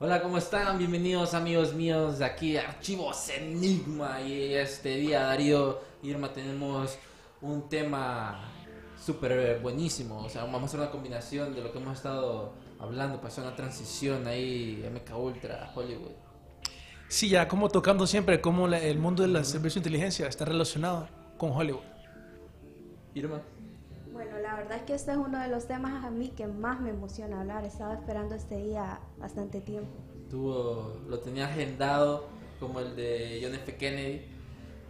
Hola, ¿cómo están? Bienvenidos amigos míos de aquí de Archivos Enigma. Y este día, Darío Irma, tenemos un tema súper buenísimo. O sea, vamos a hacer una combinación de lo que hemos estado hablando, pasó una transición ahí, MK Ultra, Hollywood. Sí, ya como tocando siempre cómo la- el mundo de la servicio de inteligencia está relacionado con Hollywood. Irma. Verdad es que este es uno de los temas a mí que más me emociona hablar. Estaba esperando este día bastante tiempo. Tuvo, lo tenía agendado como el de John F. Kennedy.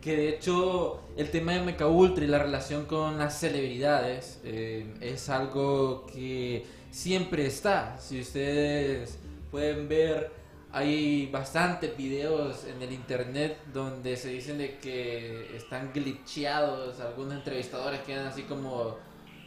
Que de hecho el tema de MK Ultra y la relación con las celebridades eh, es algo que siempre está. Si ustedes pueden ver, hay bastantes videos en el internet donde se dicen de que están glitcheados. Algunos entrevistadores quedan así como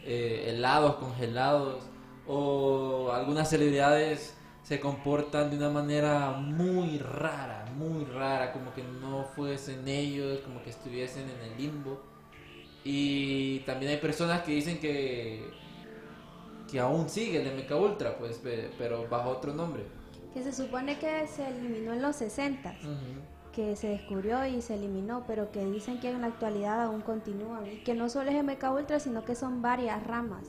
eh, helados, congelados. O algunas celebridades se comportan de una manera muy rara, muy rara, como que no fuesen ellos, como que estuviesen en el limbo. Y también hay personas que dicen que que aún sigue el MK Ultra, pues, pe- pero bajo otro nombre. Que se supone que se eliminó en los 60, que se descubrió y se eliminó, pero que dicen que en la actualidad aún continúan. Y que no solo es MK Ultra, sino que son varias ramas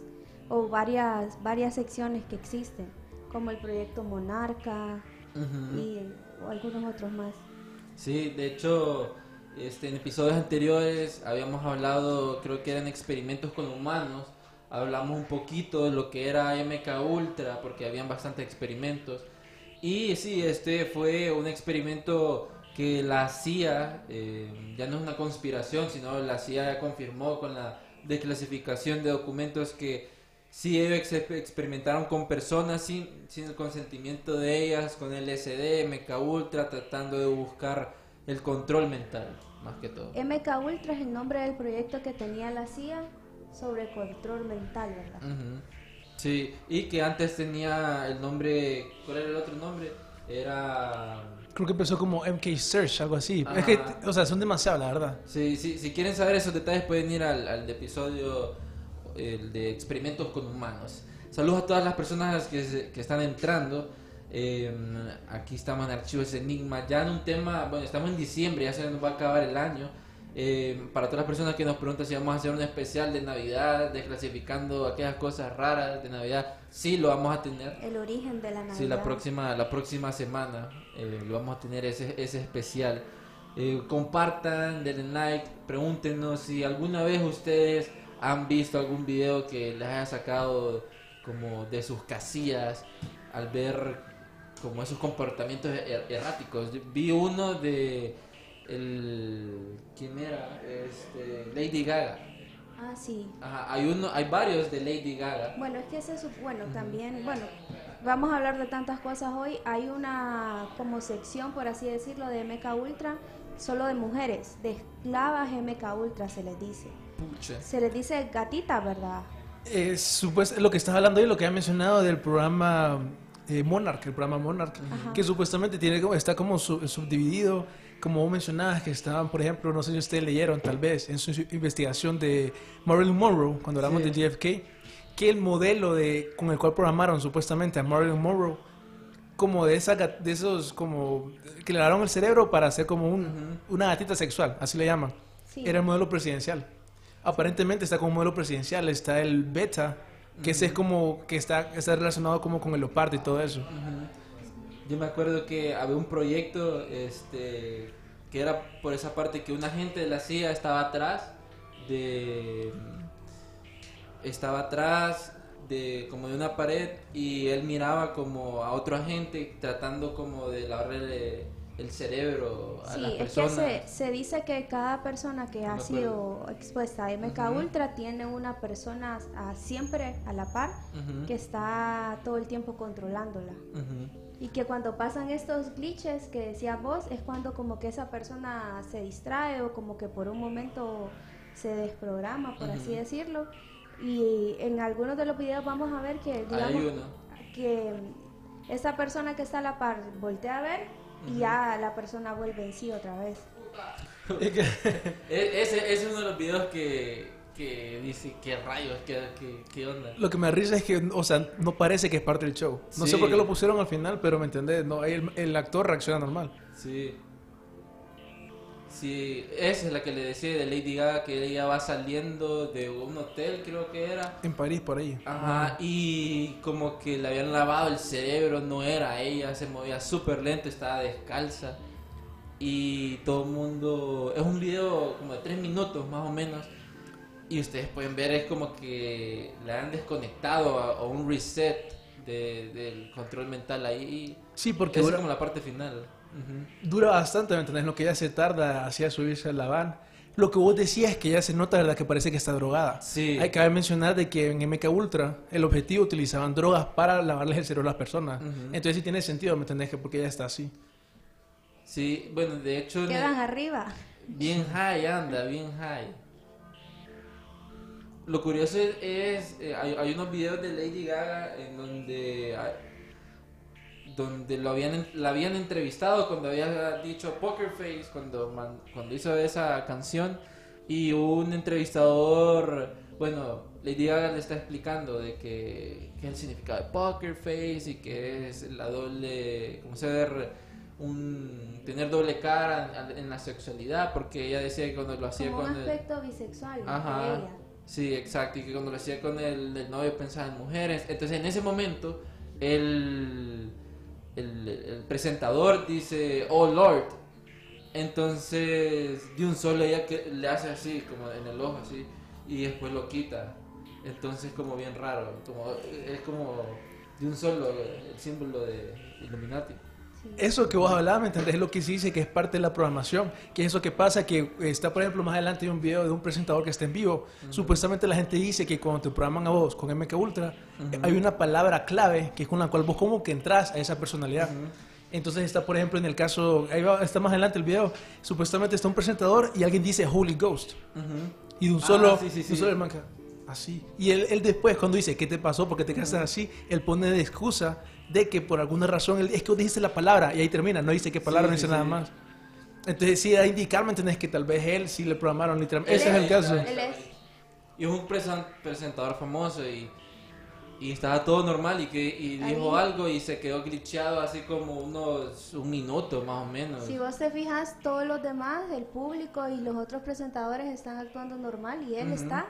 o varias, varias secciones que existen, como el proyecto Monarca Ujú. y o algunos otros más. Sí, de hecho, este, en episodios anteriores habíamos hablado, creo que eran experimentos con humanos. Hablamos un poquito de lo que era MK Ultra, porque habían bastantes experimentos. Y sí, este fue un experimento que la CIA, eh, ya no es una conspiración, sino la CIA ya confirmó con la desclasificación de documentos que sí ellos experimentaron con personas sin, sin el consentimiento de ellas, con LSD, MK Ultra, tratando de buscar el control mental, más que todo. MK Ultra es el nombre del proyecto que tenía la CIA sobre control mental, ¿verdad? Sí, y que antes tenía el nombre, ¿cuál era el otro nombre? Era... Creo que empezó como MK Search, algo así. Ajá. Es que, o sea, son demasiado, la verdad. Sí, sí, si quieren saber esos detalles pueden ir al, al episodio el de experimentos con humanos. Saludos a todas las personas que, se- que están entrando. Eh, aquí estamos en Archivos Enigma, ya en un tema, bueno, estamos en diciembre, ya se nos va a acabar el año. Eh, para todas las personas que nos preguntan si vamos a hacer un especial de Navidad, desclasificando aquellas cosas raras de Navidad, sí lo vamos a tener. El origen de la Navidad. Sí, la próxima, la próxima semana eh, lo vamos a tener ese, ese especial. Eh, compartan, denle like, pregúntenos si alguna vez ustedes han visto algún video que les haya sacado como de sus casillas al ver como esos comportamientos er- erráticos. Vi uno de el ¿quién era? Este, Lady Gaga. Ah, sí. Ajá, hay uno, hay varios de Lady Gaga. Bueno, es que ese es, bueno, también, bueno, vamos a hablar de tantas cosas hoy. Hay una como sección, por así decirlo, de MK Ultra, solo de mujeres, de esclavas MK Ultra se les dice. Pucha. Se les dice gatita, ¿verdad? Es supuest- lo que estás hablando y lo que ha mencionado del programa eh, Monarch, el programa Monarch, Ajá. que supuestamente tiene como- está como su- subdividido, como vos mencionabas, que estaban, por ejemplo, no sé si ustedes leyeron tal vez en su investigación de Marilyn Monroe, cuando hablamos Sí. de JFK, que el modelo de, con el cual programaron supuestamente a Marilyn Monroe, como de, esa, de esos, como, que le dieron el cerebro para hacer como un, una gatita sexual, así le llaman. Sí. Era el modelo presidencial. Aparentemente está como modelo presidencial, está el beta, que ese es como que está, está relacionado como con el leopardo y todo eso. Yo me acuerdo que había un proyecto este, que era por esa parte que un agente de la CIA estaba atrás de. Estaba atrás de como de una pared y él miraba como a otro agente tratando como de lavarle el cerebro a Sí, las es que personas. se, se dice que cada persona que ha sido expuesta a MK Ujú. Ultra tiene una persona ah, siempre a la par que está todo el tiempo controlándola. Y que cuando pasan estos glitches que decías vos, es cuando como que esa persona se distrae o como que por un momento se desprograma, por así decirlo. Y en algunos de los videos vamos a ver que, digamos, hay uno. que esa persona que está a la par voltea a ver y ya la persona vuelve en sí otra vez. E- Ese, ese es uno de los videos que, que dice, ¿qué rayos? ¿Qué, qué, qué onda? Lo que me risa es que, o sea, no parece que es parte del show. No sé por qué lo pusieron al final, pero me entendés, no, el, el actor reacciona normal. Sí. Sí, esa es la que le decía de Lady Gaga que ella va saliendo de un hotel, creo que era. En París, por ahí. Ajá, y como que le habían lavado el cerebro, no era ella, se movía súper lento, estaba descalza. Y todo el mundo. Es un video como de tres minutos más o menos. Y ustedes pueden ver, es como que le han desconectado a, a un reset de- del control mental ahí. Sí, porque es dura, como la parte final. Ujú. dura bastante, ¿me entendés? Lo que ella se tarda hacia subirse a la van. Lo que vos decías es que ella se nota, ¿verdad? Que parece que está drogada. Sí. Hay que mencionar de que en MK Ultra el objetivo utilizaban drogas para lavarles el cerebro a las personas. Ujú. Entonces sí tiene sentido, ¿me entendés? Que porque ella está así. Sí, bueno, de hecho, en el- Quedan arriba. bien high anda, bien high. Lo curioso es, es, eh, hay, hay unos videos de Lady Gaga en donde ah, donde lo habían la habían entrevistado cuando había dicho Poker Face cuando man- cuando hizo esa canción y un entrevistador bueno Lady Gaga le está explicando de que, que es el significado de Poker Face y que es la doble como ser un tener doble cara en, en la sexualidad porque ella decía que cuando lo hacía Como un con el- aspecto bisexual de Ajá. ella. Sí, exacto. Y que cuando lo hacía con el, novio pensaba en mujeres. Entonces en ese momento el presentador dice, oh Lord. Entonces de un solo ella que le hace así, como en el ojo así, y después lo quita. Entonces como bien raro, como es como de un solo el símbolo de Illuminati. Eso que vos hablabas, ¿me entendés? Es lo que se dice que es parte de la programación. Que es eso que pasa, que está, por ejemplo, más adelante hay un video de un presentador que está en vivo. Supuestamente la gente dice que cuando te programan a vos con MK Ultra, hay una palabra clave que es con la cual vos como que entras a esa personalidad. Entonces está, por ejemplo, en el caso, ahí va- está más adelante el video, supuestamente está un presentador y alguien dice Holy Ghost. Y de un Ah, solo, sí, sí, un solo el man queda así. Y él, él después, cuando dice, ¿qué te pasó? ¿Por qué te quedaste así? Él pone de excusa de que por alguna razón, él, es que vos dijiste la palabra y ahí termina, no dice qué palabra, Sí, no dice sí, nada sí. más. Entonces sí, a indicar, ¿me entendés? Que tal vez él sí le programaron literalmente. Ese es el caso. Él es Y es un presen- presentador famoso y, y estaba todo normal y que y dijo Ahí. algo y se quedó glitcheado así como unos un minuto más o menos. Si vos te fijas, todos los demás, el público y los otros presentadores están actuando normal y él Ujú. está,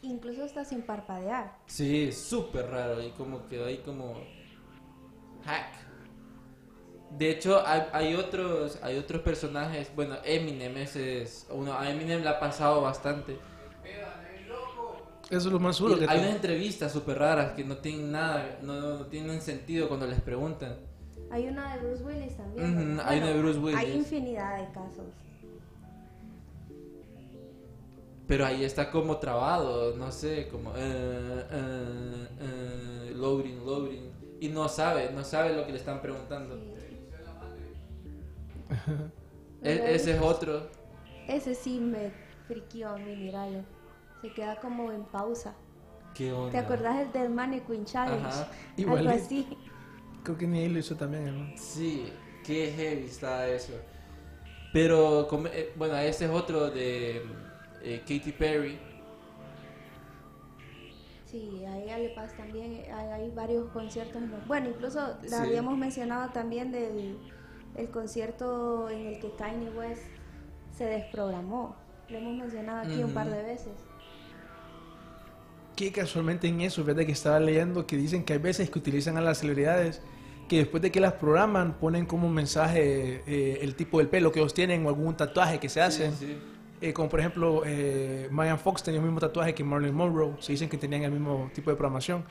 incluso está sin parpadear. Sí, súper raro y como quedó ahí como hack. De hecho, hay, hay otros hay otros personajes, bueno, Eminem ese es uno, a Eminem le ha pasado bastante. Eso es lo más duro que hay te- unas entrevistas súper raras que no tienen nada, no, no tienen sentido cuando les preguntan. Hay una de Bruce Willis también. Hay una de Bruce Hay Willis. infinidad de casos. Pero ahí está como trabado, no sé, como eh, eh, eh, loading, loading. Y no sabe, no sabe lo que le están preguntando. E- ese es otro. Ese sí me friquió a mí, miralo. Se queda como en pausa. ¿Qué onda? ¿Te acordás del del Mannequin Challenge? Ajá. Algo así. Creo que ni él lo hizo también, hermano. Sí, qué heavy está eso. Pero, como- eh, bueno, ese es otro de eh, Katy Perry. Sí, a ella le pasa también, hay, hay varios conciertos. ¿no? Bueno, incluso la Sí. habíamos mencionado también del el concierto en el que Kanye West se desprogramó. Lo hemos mencionado aquí un par de veces. Que casualmente en eso, fíjate que estaba leyendo que dicen que hay veces que utilizan a las celebridades que después de que las programan ponen como mensaje eh, el tipo del pelo que ellos tienen o algún tatuaje que se hacen. Sí, sí. Eh, como por ejemplo, eh, Megan Fox tenía el mismo tatuaje que Marilyn Monroe. Se dicen que tenían el mismo tipo de programación.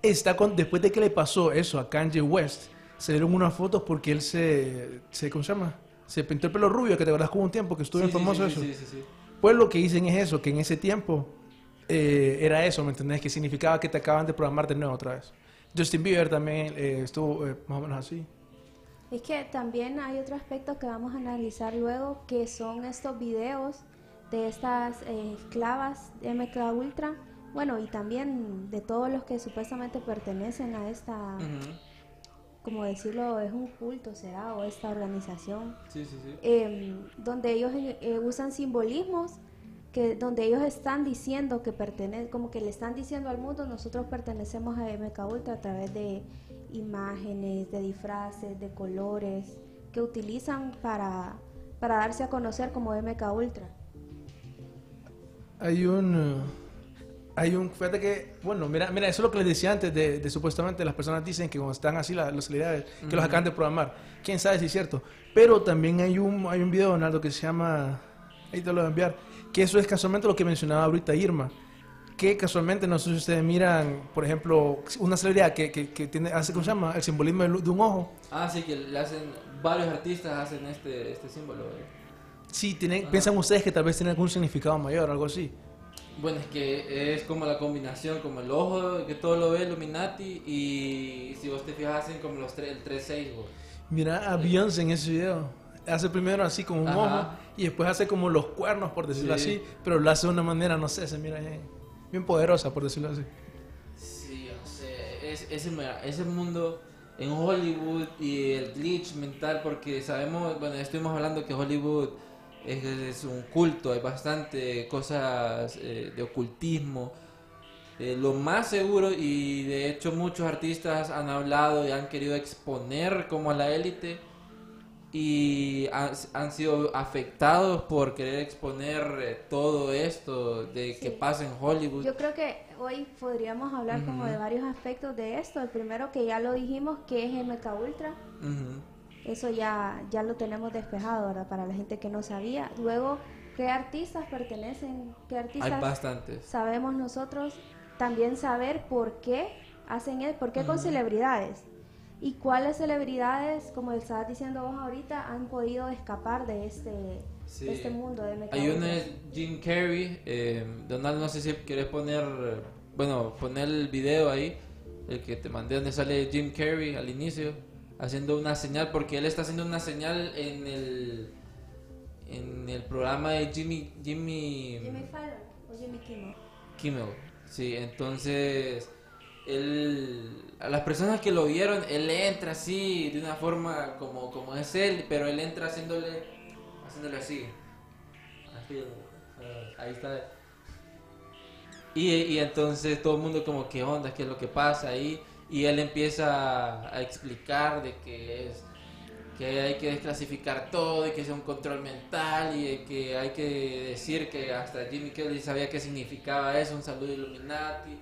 Está con, después de que le pasó eso a Kanye West, se dieron unas fotos porque él se, se ¿cómo se llama? Se pintó el pelo rubio, que te acuerdas como un tiempo que estuvo Sí, sí, famoso sí, eso. sí, sí. Pues lo que dicen es eso, que en ese tiempo eh, era eso, ¿me entendés? Que significaba que te acaban de programar de nuevo otra vez. Justin Bieber también eh, estuvo eh, más o menos así. Es que también hay otro aspecto que vamos a analizar luego, que son estos videos de estas eh, esclavas de MK Ultra, bueno, y también de todos los que supuestamente pertenecen a esta, como decirlo, es un culto, será, o esta organización, Sí, sí, sí. eh, donde ellos eh, usan simbolismos que donde ellos están diciendo que pertenecen, como que le están diciendo al mundo, nosotros pertenecemos a MK Ultra a través de imágenes, de disfraces, de colores que utilizan para, para darse a conocer como MK Ultra. Hay un... eh, hay un... Fíjate que... Bueno, mira, mira eso es lo que les decía antes de, de supuestamente las personas dicen que cuando están así la- las celebridades, que los acaban de programar. ¿Quién sabe si es cierto? Pero también hay un, hay un video, Donaldo, que se llama... Ahí te lo voy a enviar. Que eso es casualmente lo que mencionaba ahorita Irma. Que casualmente, no sé si ustedes miran, por ejemplo, una celebridad que, que, que tiene, hace, ¿cómo se llama? El simbolismo de, un ojo. Ah, sí, que le hacen, varios artistas hacen este, este símbolo. ¿eh? Sí, tienen, piensan ustedes que tal vez tiene algún significado mayor, algo así. Bueno, es que es como la combinación, como el ojo que todo lo ve Illuminati y si vos te fijas hacen como los tres, el 3-6. vos. Mira a Beyoncé en ese video. Hace primero así como un Ajá. ojo y después hace como los cuernos, por decirlo Sí. así, pero lo hace de una manera, no sé, se mira bien, bien poderosa, por decirlo así. Sí, o sea, es, ese, ese mundo en Hollywood y el glitch mental, porque sabemos, bueno, estuvimos hablando que Hollywood es, es un culto, hay bastante cosas eh, de ocultismo. Eh, lo más seguro, y de hecho muchos artistas han hablado y han querido exponer como a la élite y han, han sido afectados por querer exponer eh, todo esto de que pasa en Hollywood. Yo creo que hoy podríamos hablar como de varios aspectos de esto. El primero que ya lo dijimos, que es MK Ultra. Eso ya, ya lo tenemos despejado, ¿verdad? Para la gente que no sabía. Luego, ¿qué artistas pertenecen? ¿Qué Hay artistas bastantes. sabemos nosotros? También saber por qué hacen eso, por qué con celebridades. Y cuáles celebridades, como estabas diciendo vos ahorita, han podido escapar de este, Sí. de este mundo de Hay uno es Jim Carrey. eh, Donald, no sé si quieres poner, bueno, poner el video ahí, el que te mandé donde sale Jim Carrey al inicio, haciendo una señal, porque él está haciendo una señal en el en el programa de Jimmy Jimmy, Jimmy Fallon o Jimmy Kimmel. Kimmel. Sí, entonces él, a las personas que lo vieron, él entra así de una forma como, como es él, pero él entra haciéndole haciéndole así. Así, eh, ahí está. Y, y entonces todo el mundo como, ¿qué onda? ¿Qué es lo que pasa ahí? Y él empieza a explicar de que es que hay que desclasificar todo y que es un control mental y que hay que decir que hasta Jimmy Kelly sabía qué significaba eso, un saludo Illuminati.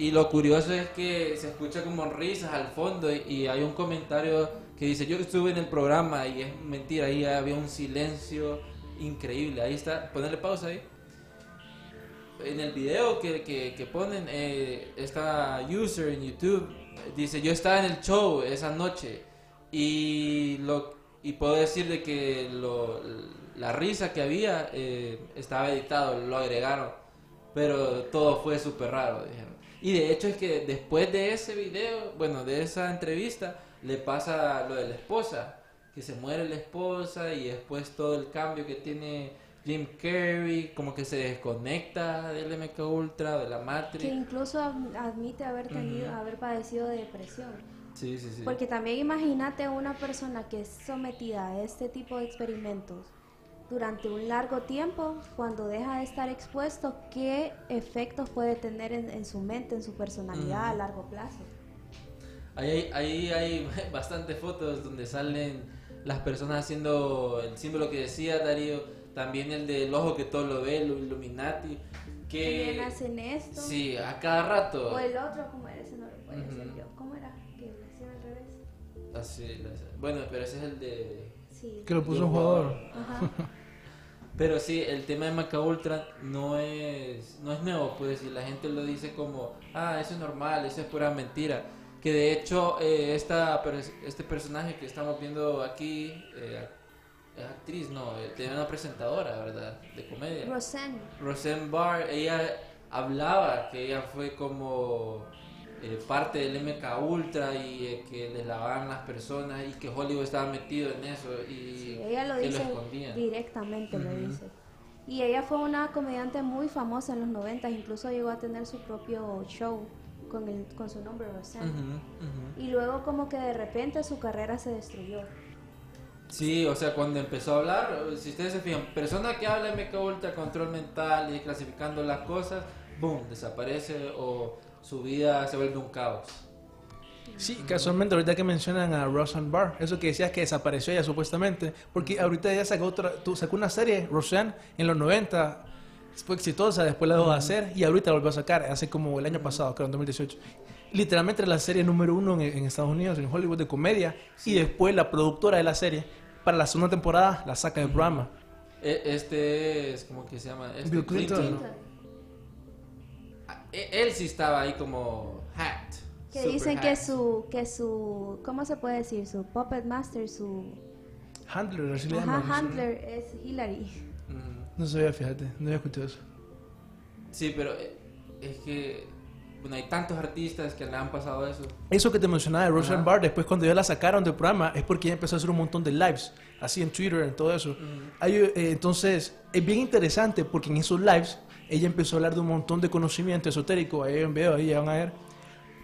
Y lo curioso es que se escucha como risas al fondo y, hay un comentario que dice, yo estuve en el programa y es mentira, ahí había un silencio increíble. Ahí está, ponerle pausa ahí. En el video que, que, ponen, eh, esta user en YouTube dice, yo estaba en el show esa noche y, lo, y puedo decir de que lo, la risa que había eh, estaba editado, lo agregaron, pero todo fue súper raro, dijeron. Y de hecho es que después de ese video, bueno, de esa entrevista, le pasa lo de la esposa, que se muere la esposa y después todo el cambio que tiene Jim Carrey, como que se desconecta del MK Ultra, de la Que Matrix. incluso ad- admite haber tenido, haber padecido de depresión. Sí, sí, sí. Porque también imagínate una persona que es sometida a este tipo de experimentos durante un largo tiempo, cuando deja de estar expuesto, ¿qué efectos puede tener en, en su mente, en su personalidad a Ujú. largo plazo? Ahí hay, ahí hay bastantes fotos donde salen las personas haciendo el símbolo que decía Darío, también el del ojo que todo lo ve, el Illuminati, que También hacen esto. sí, a cada rato. O el otro, ¿cómo era? Ese no lo puede Ujú. hacer yo. ¿Cómo era? Que lo hacía al revés. Así, la- bueno, pero ese es el de... Sí. Que lo puso un jugador. Ajá. Pero sí, el tema de Maca Ultra no es, no es nuevo, pues, y la gente lo dice como, ah, eso es normal, eso es pura mentira. Que de hecho, eh, esta, este personaje que estamos viendo aquí, eh, es actriz, no, eh, tiene una presentadora, ¿verdad? De comedia. Roseanne. Roseanne Barr, ella hablaba que ella fue como eh, parte del MK Ultra y eh, que les lavaban las personas y que Hollywood estaba metido en eso y Sí, ella lo que dice escondían. directamente, lo Ujú. dice. Y ella fue una comediante muy famosa en los 90, incluso llegó a tener su propio show con, el, con su nombre, Roseanne. Ujú, ujú. Y luego como que de repente su carrera se destruyó. Sí, o sea, cuando empezó a hablar, si ustedes se fijan, persona que habla MK Ultra, control mental y clasificando las cosas, boom, desaparece o su vida se vuelve un caos. Sí, casualmente ahorita que mencionan a Roseanne Barr, eso que decías que desapareció ella supuestamente, porque ahorita ella sacó otra, tú sacó una serie, Roseanne, en los 90, fue exitosa, después la dejó de hacer y ahorita la volvió a sacar, hace como el año pasado, creo en 2018. Literalmente la serie número uno en, en Estados Unidos, en Hollywood de comedia, y después la productora de la serie, para la segunda temporada, la saca del programa. E- Este es, como que se llama? Este, Bill Clinton. Él sí estaba ahí como hacked. Que dicen que su, que su, ¿cómo se puede decir? Su puppet master, su Handler, así le ajá, llaman. handler es Hillary. No sabía, fíjate, no había escuchado eso. Sí, pero eh, es que, bueno, hay tantos artistas que le han pasado eso. Eso que te mencionaba de Roseanne. Barr, después cuando ya la sacaron del programa, es porque ella empezó a hacer un montón de lives, así en Twitter, en todo eso. Hay, eh, entonces, es bien interesante porque en esos lives ella empezó a hablar de un montón de conocimiento esotérico, ahí hay un video, ahí ya van a ver.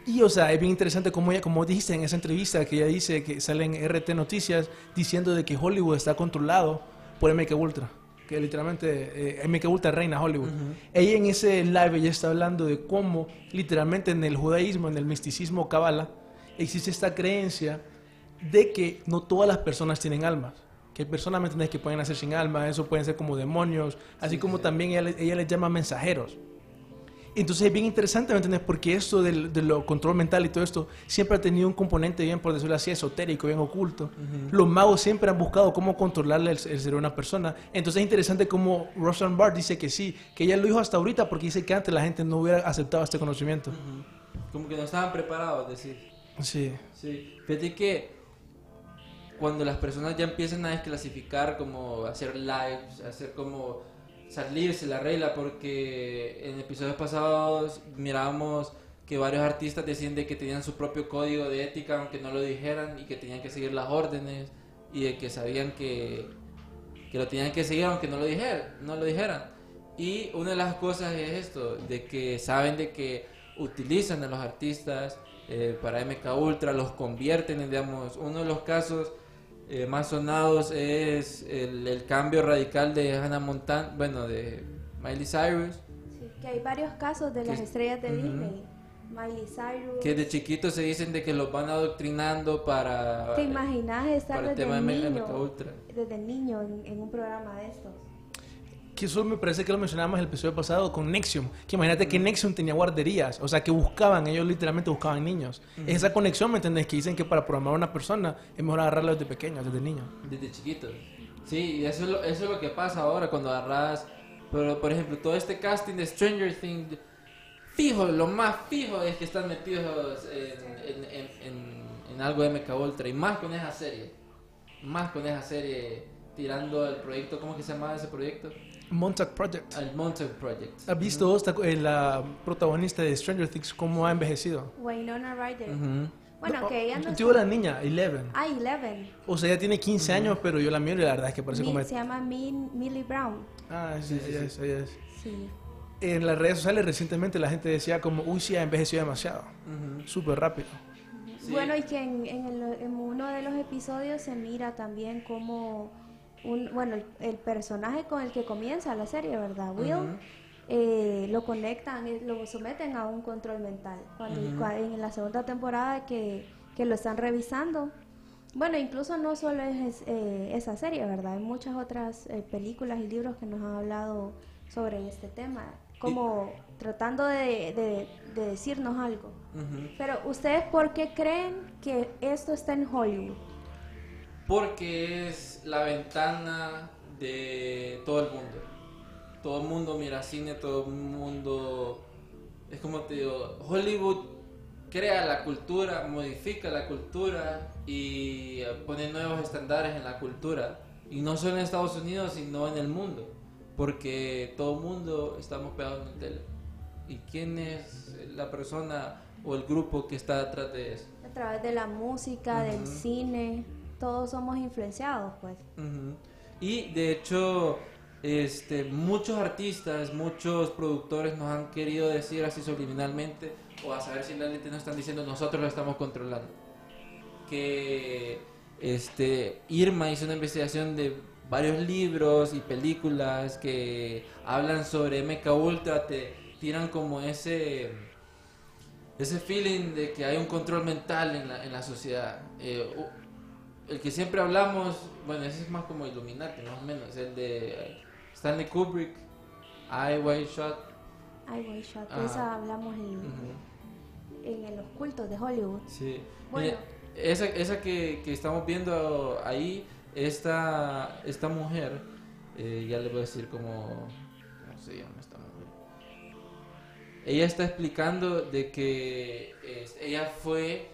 Y, o sea, es bien interesante como ella, como dijiste en esa entrevista, que ella dice que sale en RT Noticias diciendo de que Hollywood está controlado por MK Ultra. Que literalmente eh, MK Ultra reina Hollywood. Ella en ese live, ella está hablando de cómo, literalmente en el judaísmo, en el misticismo cabala, existe esta creencia de que no todas las personas tienen almas. Que hay personas, ¿me entiendes?, que pueden nacer sin alma, eso pueden ser como demonios, así como también ella, ella les llama mensajeros. Entonces es bien interesante, ¿me entiendes? Porque esto del, de lo control mental y todo esto siempre ha tenido un componente bien, por decirlo así, esotérico, bien oculto. Los magos siempre han buscado cómo controlarle el, el cerebro a una persona. Entonces es interesante como Roseanne Barr dice que sí, que ella lo dijo hasta ahorita porque dice que antes la gente no hubiera aceptado este conocimiento. Como que no estaban preparados, decir. Sí. Sí, fíjate que cuando las personas ya empiezan a desclasificar, como hacer lives, hacer como salirse la regla, porque en episodios pasados mirábamos que varios artistas decían de que tenían su propio código de ética, aunque no lo dijeran, y que tenían que seguir las órdenes, y de que sabían que, que lo tenían que seguir aunque no lo dijeran, no lo dijeran. Y una de las cosas es esto, de que saben de que utilizan a los artistas eh, para MK Ultra, los convierten en, digamos, uno de los casos eh, más sonados es el, el cambio radical de Hannah Montana, bueno, de Miley Cyrus, Sí, que hay varios casos de las estrellas de Ujú. Disney. Miley Cyrus. que de chiquitos se dicen de que los van adoctrinando para, ¿Te imaginas estar para el desde tema de niño, MK Ultra. desde niño en, en un programa de estos? Que eso me parece que lo mencionábamos el episodio pasado con Nexium. Que imagínate que Nexium tenía guarderías. O sea, que buscaban, ellos literalmente buscaban niños. Esa conexión, ¿me entendés? Que dicen que para programar a una persona es mejor agarrarla desde pequeño, desde niño. Desde chiquitos. Sí, y eso es, lo, eso es lo que pasa ahora cuando agarras. Pero, por ejemplo, todo este casting de Stranger Things, fijo, lo más fijo es que están metidos en, en, en, en- algo de MK Ultra. Y más con esa serie. Más con esa serie tirando el proyecto. ¿Cómo que se llamaba ese proyecto? Montauk Project. Al Montauk Project. ¿Has visto esta- eh, la protagonista de Stranger Things cómo ha envejecido? Winona Ryder. Ujú. Bueno, No, que ella no Yo la niña, Eleven. Ah, Eleven. O sea, ella tiene 15 años, pero yo la miro y la verdad es que parece Mi- como... Se llama Min- Millie Brown. Ah, sí, ella es, ella es. Sí. En las redes sociales recientemente la gente decía como, uy, sí, ha envejecido demasiado. Súper rápido. Sí. Bueno, y que en, en el- en uno de los episodios se mira también como un, bueno, el, el personaje con el que comienza la serie, ¿verdad? Will, eh, lo conectan, eh, lo someten a un control mental. Cuando, en la segunda temporada que, que lo están revisando. Bueno, incluso no solo es eh, esa serie, ¿verdad? Hay muchas otras eh, películas y libros que nos han hablado sobre este tema. como tratando de, de- de decirnos algo. Pero ustedes, ¿por qué creen que esto está en Hollywood? Porque es la ventana de todo el mundo. Todo el mundo mira cine, todo el mundo... Es como te digo, Hollywood crea la cultura, modifica la cultura y pone nuevos estándares en la cultura. Y no solo en Estados Unidos, sino en el mundo. Porque todo el mundo estamos pegados en el tele. ¿Y quién es la persona o el grupo que está detrás de eso? A través de la música, del Ujú. cine, todos somos influenciados, pues. Y de hecho, este, muchos artistas, muchos productores nos han querido decir así subliminalmente, o a saber si élite nos están diciendo, nosotros lo estamos controlando. Que este, Irma hizo una investigación de varios libros y películas que hablan sobre MK Ultra, te tiran como ese ese feeling de que hay un control mental en la, en la sociedad. Eh, el que siempre hablamos, bueno, ese es más como Illuminati, más o menos, el de Stanley Kubrick, Eye Wide Shot. Ay, Boy Shot, Ajá. esa hablamos en, en los cultos de Hollywood. Sí. Bueno. Mira, esa, esa que, que estamos viendo ahí, esta, esta mujer, eh, ya le voy a decir cómo, cómo se llama esta mujer. Ella está explicando de que ella fue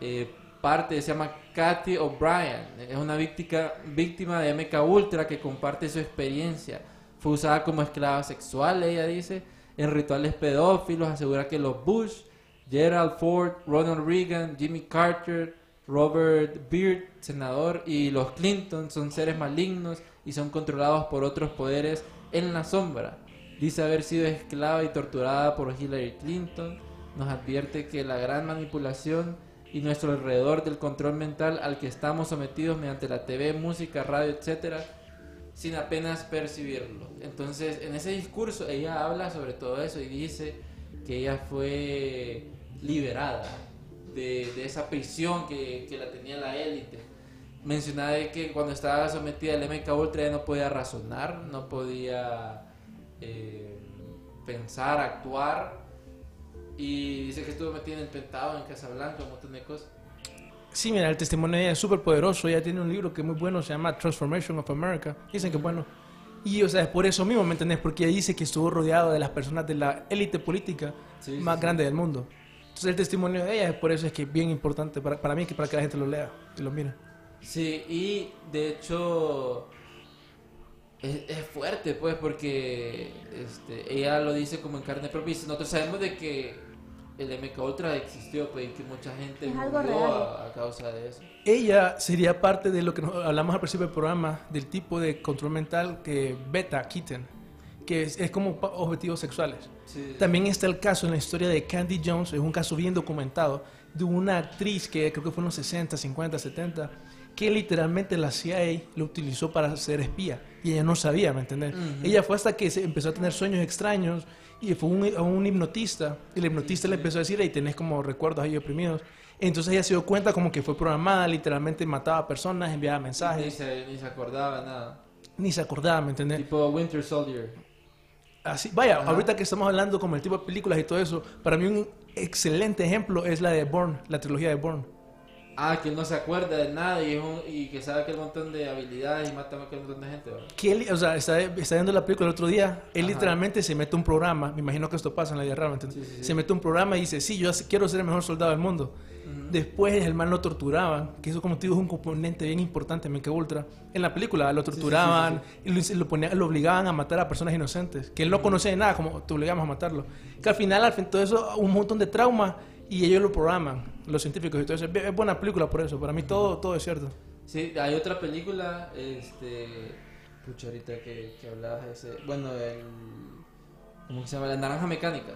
eh, parte, se llama Kathy O'Brien, es una víctima, víctima de MK Ultra que comparte su experiencia. Fue usada como esclava sexual, ella dice, en rituales pedófilos, asegura que los Bush, Gerald Ford, Ronald Reagan, Jimmy Carter, Robert Byrd, senador, y los Clinton son seres malignos y son controlados por otros poderes en la sombra. Dice haber sido esclava y torturada por Hillary Clinton. Nos advierte que la gran manipulación y nuestro alrededor del control mental al que estamos sometidos mediante la TV, música, radio, etcétera, sin apenas percibirlo. Entonces, en ese discurso ella habla sobre todo eso y dice que ella fue liberada de, esa prisión que, que la tenía la élite. Mencionaba de que cuando estaba sometida al MK Ultra no podía razonar, no podía eh, pensar, actuar. Y dice que estuvo metida en el Pentágono, en Casablanca, un montón de cosas. Sí, mira, el testimonio de ella es súper poderoso. Ella tiene un libro que es muy bueno, se llama Transformation of America. Dicen que es bueno. Y, o sea, es por eso mismo, ¿me entendés? Porque ella dice que estuvo rodeado de las personas de la élite política Sí, sí, más sí. grande del mundo. Entonces, el testimonio de ella es por eso es que es bien importante para, para mí, que para que la gente lo lea y lo mire. Sí, y de hecho es, es fuerte, pues, porque este, ella lo dice como en carne propia. Y nosotros sabemos de que el MK Ultra existió, pues, y que mucha gente murió a, a causa de eso. Ella sería parte de lo que hablamos al principio del programa, del tipo de control mental que beta quiten, que es, es como objetivos sexuales. Sí, También está el caso en la historia de Candy Jones, es un caso bien documentado, de una actriz que creo que fue en los 60, 50, 70, que literalmente la CIA lo utilizó para ser espía y ella no sabía, ¿me entiendes? Ella fue hasta que se empezó a tener sueños extraños y fue un- un hipnotista y el hipnotista le empezó a decir, ahí tenés como recuerdos ahí oprimidos. Entonces ella se dio cuenta como que fue programada, literalmente mataba a personas, enviaba Ni mensajes, se, ni se acordaba nada. ni se acordaba, ¿me entiendes? Tipo Winter Soldier. Así, vaya, Ajá. ahorita que estamos hablando como el tipo de películas y todo eso, para mí un excelente ejemplo es la de Bourne, la trilogía de Bourne. Ah, que él no se acuerda de nada y, es un- y que sabe aquel montón de habilidades y mata a aquel montón de gente. ¿verdad? Que él, o sea, está, está viendo la película el otro día, él Ajá. literalmente se mete un programa, me imagino que esto pasa en la vida real, ¿me entiendes? Sí, sí, sí. Se mete un programa y dice, sí, yo quiero ser el mejor soldado del mundo. Después el man lo torturaban, que eso como te digo es un componente bien importante en MK Ultra. En la película lo torturaban y lo, lo ponían- lo obligaban a matar a personas inocentes, que él no conocía de nada, como te obligamos a matarlo. Que al final, al fin, todo eso, un montón de trauma y ellos lo programan, los científicos y todo eso. Es buena película por eso, para mí todo, todo es cierto. Sí, hay otra película, este, pucha, ahorita que, que hablabas de ese, bueno, el, ¿cómo que se llama? La naranja mecánica.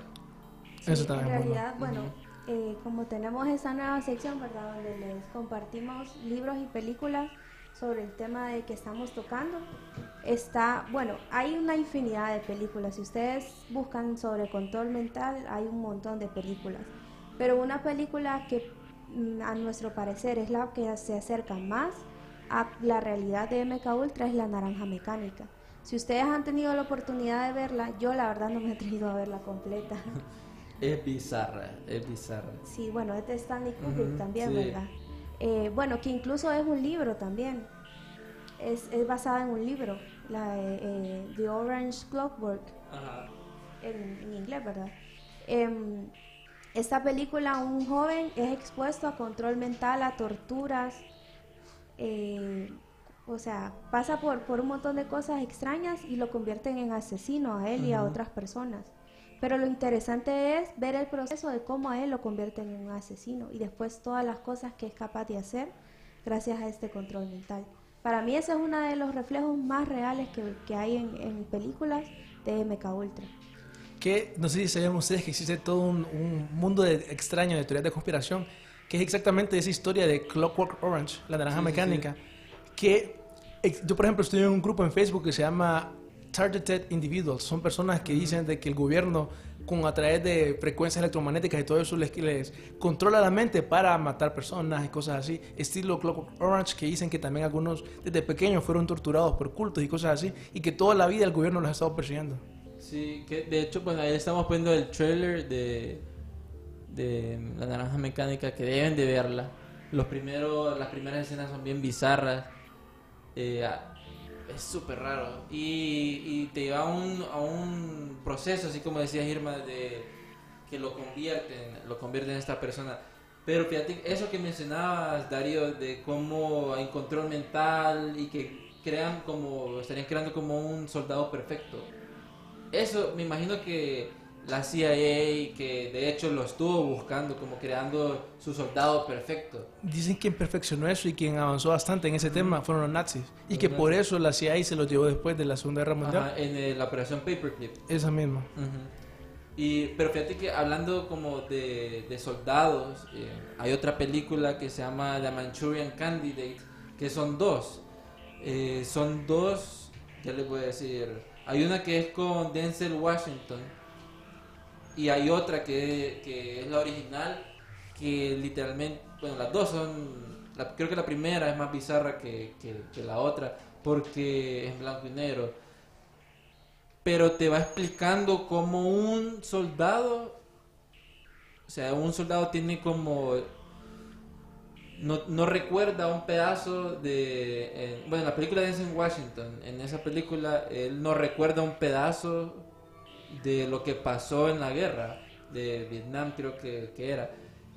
Sí, Eso también en es bueno. realidad, bueno, eh, como tenemos esta nueva sección, ¿verdad? Donde les compartimos libros y películas sobre el tema de que estamos tocando, está, bueno, hay una infinidad de películas. Si ustedes buscan sobre control mental, hay un montón de películas. Pero una película que mm, a nuestro parecer es la que se acerca más a la realidad de MK Ultra es La Naranja Mecánica. Si ustedes han tenido la oportunidad de verla, yo la verdad no me he atrevido a verla completa. Es bizarra, es bizarra. Sí, bueno, es de Stanley Kubrick también, sí. ¿verdad? Eh, bueno, que incluso es un libro también. Es, es basada en un libro, la, eh, eh, The Orange Clockwork, Ajá. en, en inglés, ¿verdad? Esta película, un joven es expuesto a control mental, a torturas, eh, o sea, pasa por, por un montón de cosas extrañas y lo convierten en asesino a él y a otras personas. Pero lo interesante es ver el proceso de cómo a él lo convierten en un asesino y después todas las cosas que es capaz de hacer gracias a este control mental. Para mí ese es uno de los reflejos más reales que, que hay en, en películas de MK Ultra. Que no sé si sabían ustedes que existe todo un, un mundo de, extraño de teorías de conspiración, que es exactamente esa historia de Clockwork Orange, la naranja Sí, sí, mecánica, que yo por ejemplo estoy en un grupo en Facebook que se llama Targeted Individuals, son personas que dicen de que el gobierno con a través de frecuencias electromagnéticas y todo eso les, les controla la mente para matar personas y cosas así, estilo Clockwork Orange, que dicen que también algunos desde pequeños fueron torturados por cultos y cosas así, y que toda la vida el gobierno los ha estado persiguiendo. Sí, que de hecho, pues ahí estamos poniendo el trailer de, de La Naranja Mecánica, que deben de verla. Los primeros, las primeras escenas son bien bizarras. Eh, ah, es súper raro. Y, te lleva a un, a un proceso, así como decía Irma, de que lo convierten, lo convierten en esta persona. Pero fíjate, eso que mencionabas, Darío, de cómo hay control mental y que crean como, estarían creando como un soldado perfecto. Eso, me imagino que la CIA, que de hecho lo estuvo buscando, como creando su soldado perfecto. Dicen que quien perfeccionó eso y quien avanzó bastante en ese tema fueron los nazis. Y Los que por eso la CIA se los llevó después de la Segunda Guerra Mundial. Ajá, en eh, la operación Paperclip. Esa misma. Y, pero fíjate que hablando como de, de soldados, eh, hay otra película que se llama The Manchurian Candidate, que son dos. Eh, son dos, ¿qué les voy a decir? Hay una que es con Denzel Washington y hay otra que, que es la original, que literalmente, bueno, las dos son, creo que la primera es más bizarra que, que- que la otra, porque es blanco y negro. Pero te va explicando cómo un soldado, o sea, un soldado tiene como, no, recuerda un pedazo de, eh, bueno, en la película de Denzel Washington, en esa película él no recuerda un pedazo de lo que pasó en la guerra de Vietnam, creo que, que era.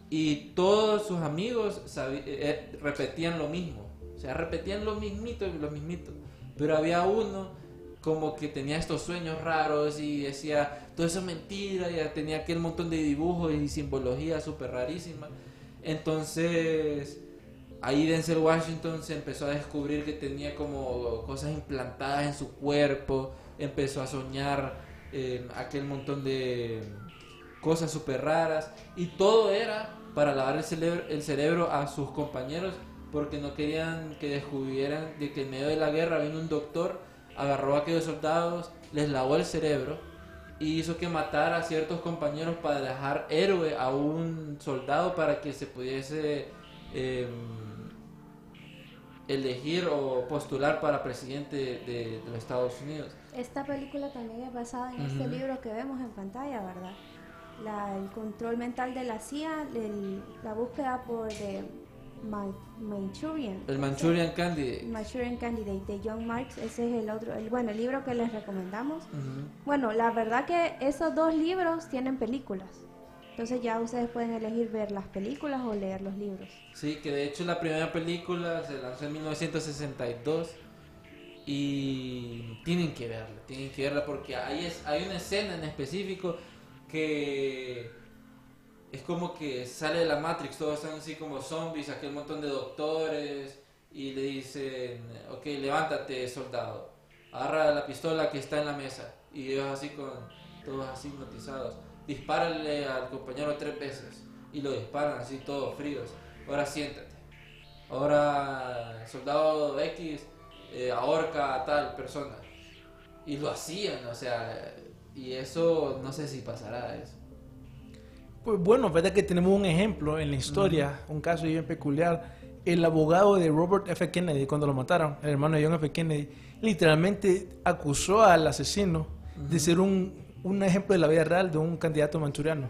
Y todos sus amigos eh, eh, repetían lo mismo. O sea, repetían lo mismito y lo mismito. Pero había uno como que tenía estos sueños raros y decía, todo eso es mentira, y tenía aquel montón de dibujos y simbología súper rarísima. Entonces, ahí Denzel Washington se empezó a descubrir que tenía como cosas implantadas en su cuerpo, empezó a soñar eh, aquel montón de cosas súper raras y todo era para lavar el cerebro, el cerebro a sus compañeros porque no querían que descubrieran de que en medio de la guerra vino un doctor, agarró a aquellos soldados, les lavó el cerebro y hizo que matara a ciertos compañeros para dejar héroe a un soldado para que se pudiese eh, elegir o postular para presidente de, de los Estados Unidos. Esta película también es basada en este libro que vemos en pantalla, ¿verdad? La- el control mental de la CIA, el- la búsqueda por de Ma- Manchurian. El Manchurian Candy. Manchurian Candidate de John Marks, ese es el otro, el, bueno, el libro que les recomendamos. Ujú. Bueno, la verdad que esos dos libros tienen películas. Entonces ya ustedes pueden elegir ver las películas o leer los libros. Sí, que de hecho la primera película se lanzó en 1962 y tienen que verla, tienen que verla porque hay, es, hay una escena en específico que es como que sale de la Matrix, todos están así como zombies, aquel montón de doctores y le dicen, ok, levántate soldado, agarra la pistola que está en la mesa y ellos así con todos así hipnotizados, dispárale al compañero tres veces y lo disparan así todos fríos, ahora siéntate, ahora soldado X eh, ahorca a tal persona. Y lo hacían, o sea, y eso no sé si pasará eso. Pues bueno, verdad que tenemos un ejemplo en la historia, un caso bien peculiar, el abogado de Robert F. Kennedy, cuando lo mataron, el hermano de John F. Kennedy, literalmente acusó al asesino de ser un, un ejemplo de la vida real de un candidato manchuriano.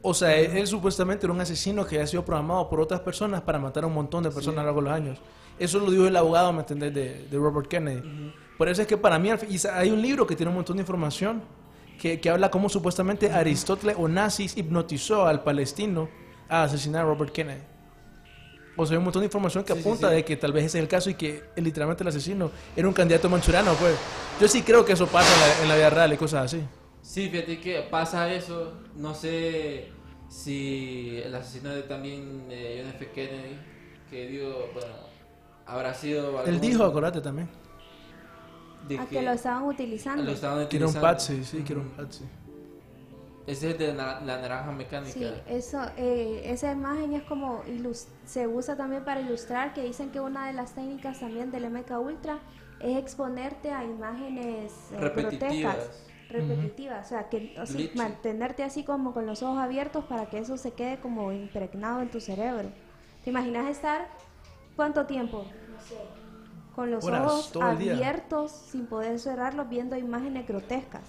O sea, él, él supuestamente era un asesino que había sido programado por otras personas para matar a un montón de personas a lo largo de los años. Eso lo dijo el abogado, ¿me entendés? De, de Robert Kennedy. Por eso es que para mí, hay un libro que tiene un montón de información que, que habla cómo supuestamente Aristóteles o nazis hipnotizó al palestino a asesinar a Robert Kennedy. O sea, hay un montón de información que Sí, sí, apunta sí. de que tal vez ese es el caso y que eh, literalmente el asesino era un candidato manchurano, pues. Yo sí creo que eso pasa en la, en la vida real y cosas así. Sí, fíjate que pasa eso. No sé si el asesino de también de John F. Kennedy, que dio, bueno, habrá sido. Él dijo, acordate también, de A que lo estaban utilizando. lo estaban que era un utilizando. patsy, sí, que era un patsy. Ese es de la, la naranja mecánica. Sí, eso, eh, esa imagen es como se usa también para ilustrar que dicen que una de las técnicas también del MK Ultra es exponerte a imágenes eh, Repetitivas. grotescas, repetitivas, o sea, que o sea, mantenerte así como con los ojos abiertos para que eso se quede como impregnado en tu cerebro. ¿Te imaginas estar cuánto tiempo? No sé, con los Horas, ojos abiertos sin poder cerrarlos viendo imágenes grotescas.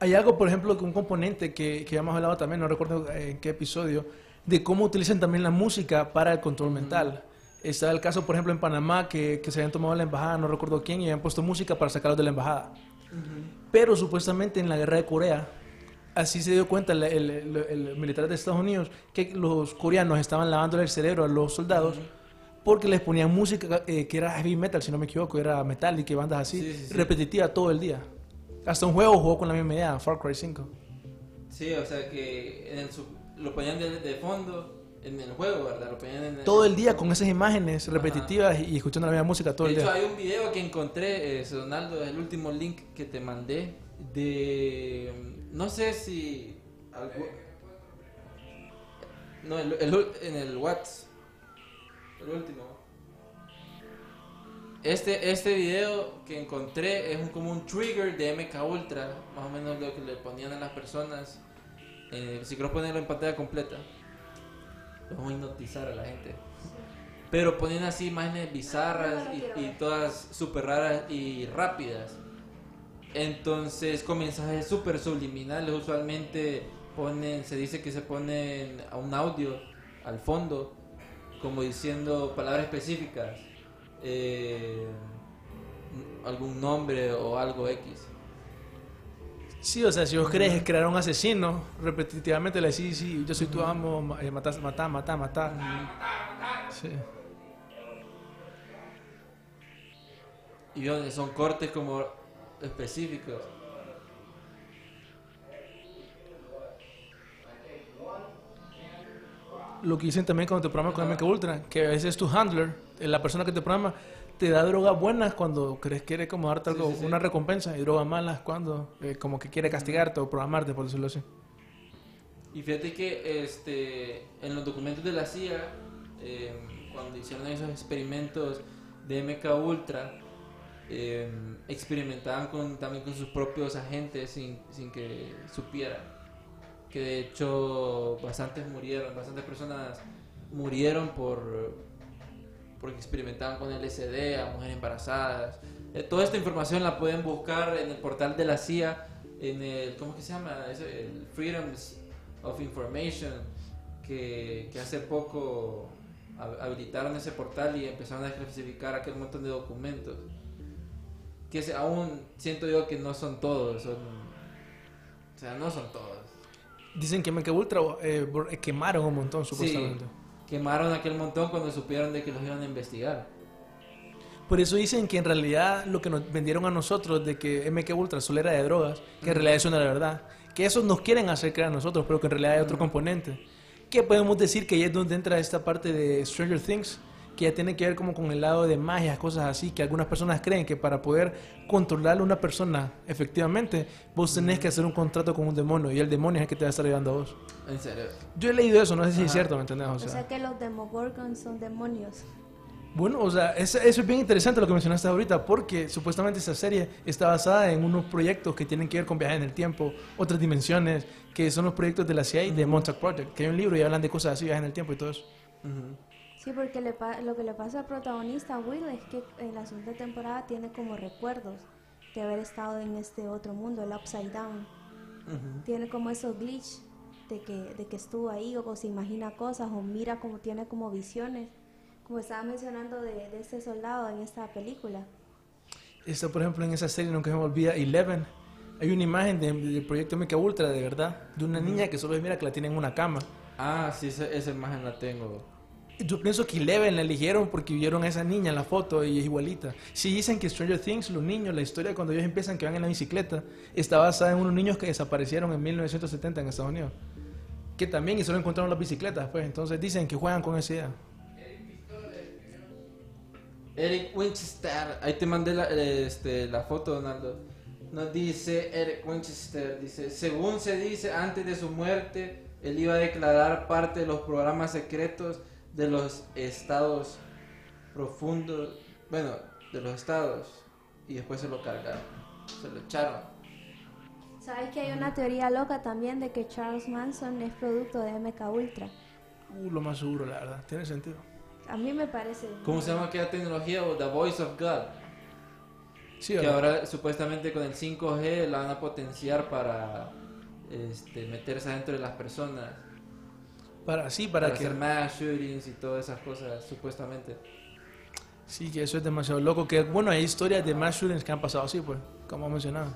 Hay algo, por ejemplo, que un componente que, que hemos hablado también, no recuerdo eh, en qué episodio, de cómo utilizan también la música para el control mental. Está el caso, por ejemplo, en Panamá, que, que se habían tomado la embajada, no recuerdo quién, y habían puesto música para sacarlos de la embajada. Pero supuestamente en la guerra de Corea, así se dio cuenta el, el- el- el militar de Estados Unidos que los coreanos estaban lavándole el cerebro a los soldados porque les ponían música eh, que era heavy metal, si no me equivoco, era metal y bandas así, Sí, sí, sí. repetitiva todo el día. Hasta un juego jugó con la misma idea, Far Cry 5. Sí, o sea que en el sub- lo ponían de, de fondo en el juego, ¿verdad? Lo ponían en Todo el día con esas imágenes repetitivas y, y escuchando la misma música todo de el hecho, día. hay un video que encontré, eh, Donaldo, el último link que te mandé de... No sé si... algu- No, el, el ul- en el WhatsApp. El último. Este, este video que encontré es un- como un trigger de MK Ultra, más o menos lo que le ponían a las personas. Eh, si quiero ponerlo en pantalla completa, vamos a hipnotizar a la gente. Pero ponían así imágenes bizarras y, y todas súper raras y rápidas. Entonces, con mensajes súper subliminales, usualmente ponen, se dice que se ponen a un audio al fondo, como diciendo palabras específicas, eh, algún nombre o algo X. Sí, o sea, si vos querés crear un asesino, repetitivamente le decís, sí, yo soy tu amo, eh, matás, matá, matá, matá. Sí. Y donde son cortes como específicos. Lo que dicen también cuando te programas con MK Ultra, que a veces tu handler, eh, la persona que te programa, te da drogas buenas cuando crees quiere como darte algo, Sí, sí, sí. una recompensa, y drogas malas cuando eh, como que quiere castigarte o programarte, por decirlo así. Y fíjate que este, en los documentos de la CIA, eh, cuando hicieron esos experimentos de MK Ultra, eh, experimentaban con, también con sus propios agentes sin, sin que supieran. Que de hecho bastantes murieron, bastantes personas murieron por porque experimentaban con LSD a mujeres embarazadas. Eh, toda esta información la pueden buscar en el portal de la CIA, en el, ¿cómo que se llama? El Freedoms of Information, que, hace poco hab- habilitaron ese portal y empezaron a clasificar aquel montón de documentos. Que aún siento yo que no son todos, son... O sea, no son todos. Dicen que MK Ultra eh, eh, quemaron un montón, supuestamente. Sí, quemaron aquel montón cuando supieron de que los iban a investigar. Por eso dicen que en realidad lo que nos vendieron a nosotros de que MK Ultra solo era de drogas, que en realidad eso no era verdad. Que eso nos quieren hacer creer a nosotros, pero que en realidad hay otro componente. Que podemos decir que ahí es donde entra esta parte de Stranger Things, que ya tiene que ver como con el lado de magia, cosas así, que algunas personas creen que para poder controlar a una persona efectivamente, vos tenés que hacer un contrato con un demonio y el demonio es el que te va a estar ayudando a vos. En serio. Yo he leído eso, no sé si es Ajá. cierto, ¿me entendés? O O sea, sea que los Demogorgons son demonios. Bueno, o sea, eso, eso es bien interesante lo que mencionaste ahorita, porque supuestamente esa serie está basada en unos proyectos que tienen que ver con viajes en el tiempo, otras dimensiones, que son los proyectos de la CIA y de Montauk Project, que hay un libro y hablan de cosas así, viajes en el tiempo y todo eso. Ujú. Sí, Sí, porque le pa- lo que le pasa al protagonista Will es que en la segunda temporada tiene como recuerdos de haber estado en este otro mundo, el Upside Down. Tiene como esos glitch de que, de que estuvo ahí o, se imagina cosas o mira como tiene como visiones. Como estaba mencionando de, de este soldado en esta película. Está, por ejemplo, en esa serie, nunca se me olvida, Eleven. Hay una imagen de- del proyecto Mecha Ultra, de verdad, de una niña que solo se mira que la tiene en una cama. Ah, sí, esa, esa imagen la tengo. Yo pienso que Eleven la eligieron porque vieron a esa niña en la foto y es igualita. Si dicen que Stranger Things, los niños, la historia cuando ellos empiezan que van en la bicicleta, está basada en unos niños que desaparecieron en 1970 en Estados Unidos. Que también y solo encontraron las bicicletas, pues. Entonces dicen que juegan con esa idea. Eric Winchester, ahí te mandé la, este, la foto, Donaldo. Nos dice Eric Winchester, dice, según se dice, antes de su muerte, él iba a declarar parte de los programas secretos de los estados profundos, bueno, de los estados, y después se lo cargaron, se lo echaron. ¿Sabes que hay una teoría loca también de que Charles Manson es producto de MK Ultra? Uh, lo más seguro, la verdad. Tiene sentido. A mí me parece... ¿Cómo se llama aquella tecnología? O The Voice of God. Sí, Que ahora supuestamente con el 5G la van a potenciar para este, meterse adentro de las personas. Para, sí, Para, para, que... hacer mass shootings y todas esas cosas, supuestamente. Sí, que eso es demasiado loco. Que bueno, hay historias de mass shootings que han pasado así, pues, como mencionaba.